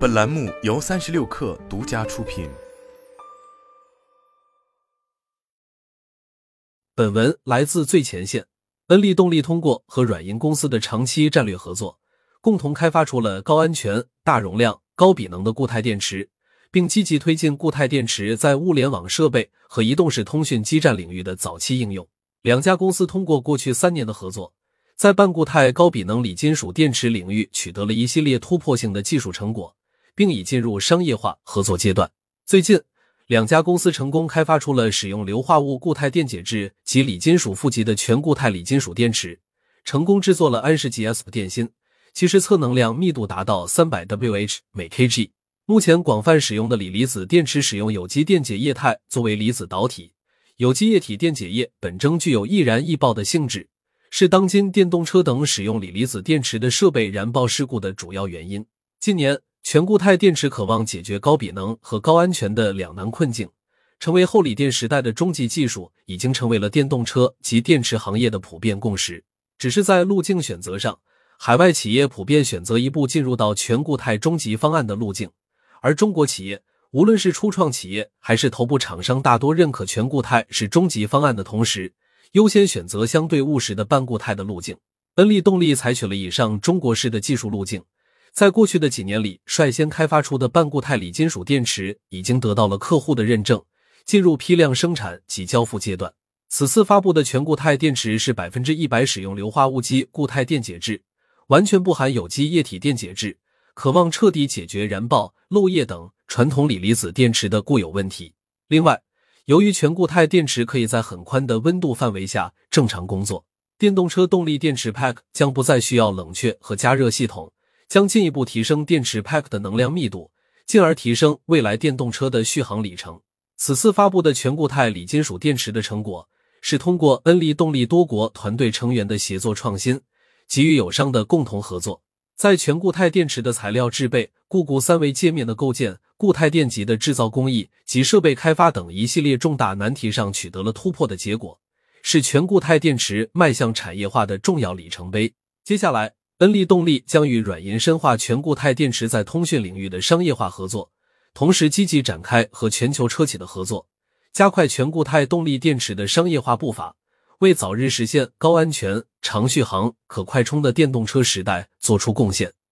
本栏目由三十六氪独家出品。本文来自最前线。恩利动力通过和软银公司的长期战略合作，共同开发出了高安全、大容量、高比能的固态电池，并积极推进固态电池在物联网设备和移动式通讯基站领域的早期应用。两家公司通过过去三年的合作，在半固态高比能锂金属电池领域取得了一系列突破性的技术成果，并已进入商业化合作阶段。最近，两家公司成功开发出了使用硫化物固态电解质及锂金属负极的全固态锂金属电池，成功制作了安氏级 SP 电芯，其实测能量密度达到三百 Wh 每 kg。目前广泛使用的锂离子电池使用有机电解液态作为离子导体，有机液体电解液本征具有易燃易爆的性质，是当今电动车等使用锂离子电池的设备燃爆事故的主要原因。近年，全固态电池渴望解决高比能和高安全的两难困境，成为后锂电时代的终极技术，已经成为了电动车及电池行业的普遍共识。只是在路径选择上，海外企业普遍选择一步进入到全固态终极方案的路径，而中国企业，无论是初创企业还是头部厂商，大多认可全固态是终极方案的同时，优先选择相对务实的半固态的路径。恩利动力采取了以上中国式的技术路径。在过去的几年里，率先开发出的半固态锂金属电池已经得到了客户的认证，进入批量生产及交付阶段。此次发布的全固态电池是百分之一百使用硫化物基固态电解质，完全不含有机液体电解质，渴望彻底解决燃爆、漏液等传统锂离子电池的固有问题。另外，由于全固态电池可以在很宽的温度范围下正常工作，电动车动力电池 Pack 将不再需要冷却和加热系统。将进一步提升电池 pack 的能量密度，进而提升未来电动车的续航里程。此次发布的全固态锂金属电池的成果，是通过恩利动力多国团队成员的协作创新，给予友商的共同合作，在全固态电池的材料制备、固固三维界面的构建、固态电极的制造工艺及设备开发等一系列重大难题上取得了突破的结果，是全固态电池迈向产业化的重要里程碑。接下来。恩利动力将与软银深化全固态电池在通讯领域的商业化合作，同时积极展开和全球车企的合作，加快全固态动力电池的商业化步伐，为早日实现高安全、长续航、可快充的电动车时代做出贡献。